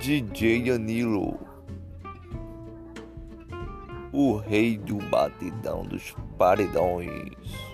DJ Anilo, o rei do batidão dos paredões.